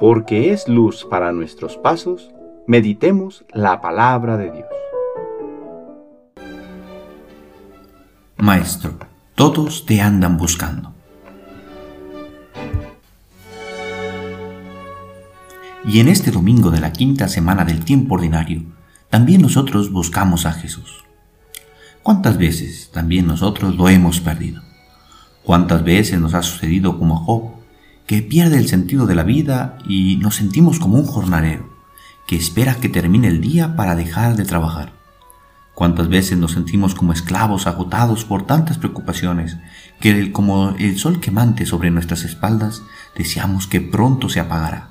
porque es luz para nuestros pasos, meditemos la palabra de Dios. Maestro, todos te andan buscando. Y en este domingo de la quinta semana del tiempo ordinario, también nosotros buscamos a Jesús. ¿Cuántas veces también nosotros lo hemos perdido? ¿Cuántas veces nos ha sucedido como a Job, que pierde el sentido de la vida y nos sentimos como un jornalero, que espera que termine el día para dejar de trabajar? ¿Cuántas veces nos sentimos como esclavos agotados por tantas preocupaciones que como el sol quemante sobre nuestras espaldas deseamos que pronto se apagará?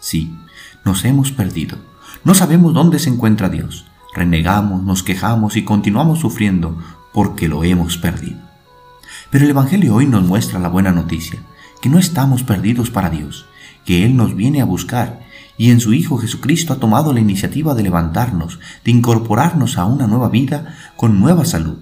Sí, nos hemos perdido. No sabemos dónde se encuentra Dios. Renegamos, nos quejamos y continuamos sufriendo porque lo hemos perdido. Pero el Evangelio hoy nos muestra la buena noticia, que no estamos perdidos para Dios, que Él nos viene a buscar y en su Hijo Jesucristo ha tomado la iniciativa de levantarnos, de incorporarnos a una nueva vida con nueva salud,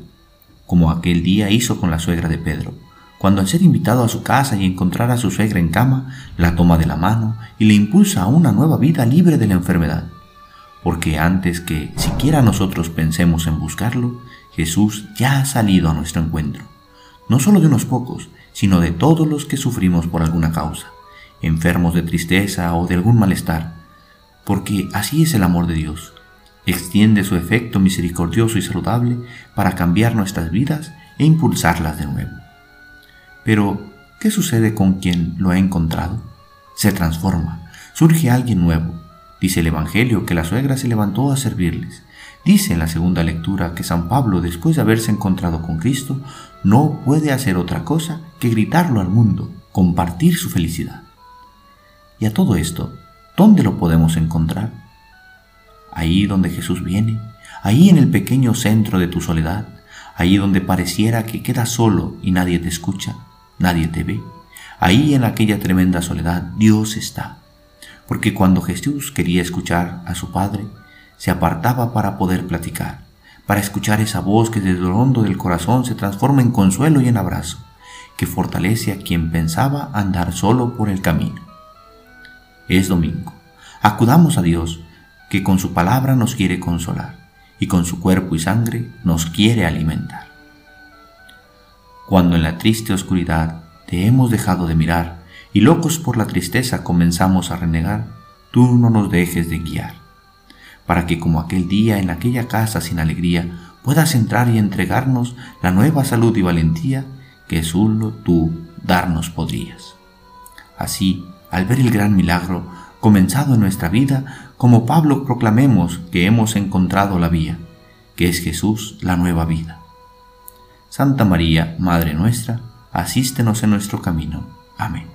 como aquel día hizo con la suegra de Pedro, cuando al ser invitado a su casa y encontrar a su suegra en cama, la toma de la mano y le impulsa a una nueva vida libre de la enfermedad. Porque antes que siquiera nosotros pensemos en buscarlo, Jesús ya ha salido a nuestro encuentro, no solo de unos pocos, sino de todos los que sufrimos por alguna causa enfermos de tristeza o de algún malestar, porque así es el amor de Dios. Extiende su efecto misericordioso y saludable para cambiar nuestras vidas e impulsarlas de nuevo. Pero, ¿qué sucede con quien lo ha encontrado? Se transforma, surge alguien nuevo. Dice el Evangelio que la suegra se levantó a servirles. Dice en la segunda lectura que San Pablo, después de haberse encontrado con Cristo, no puede hacer otra cosa que gritarlo al mundo, compartir su felicidad. Y a todo esto, ¿dónde lo podemos encontrar? Ahí donde Jesús viene, ahí en el pequeño centro de tu soledad, ahí donde pareciera que quedas solo y nadie te escucha, nadie te ve. Ahí en aquella tremenda soledad Dios está. Porque cuando Jesús quería escuchar a su Padre, se apartaba para poder platicar, para escuchar esa voz que desde lo hondo del corazón se transforma en consuelo y en abrazo, que fortalece a quien pensaba andar solo por el camino es domingo. Acudamos a Dios, que con su palabra nos quiere consolar y con su cuerpo y sangre nos quiere alimentar. Cuando en la triste oscuridad te hemos dejado de mirar y locos por la tristeza comenzamos a renegar, tú no nos dejes de guiar, para que como aquel día en aquella casa sin alegría puedas entrar y entregarnos la nueva salud y valentía que solo tú darnos podrías. Así, al ver el gran milagro comenzado en nuestra vida, como Pablo proclamemos que hemos encontrado la vía, que es Jesús la nueva vida. Santa María, Madre nuestra, asístenos en nuestro camino. Amén.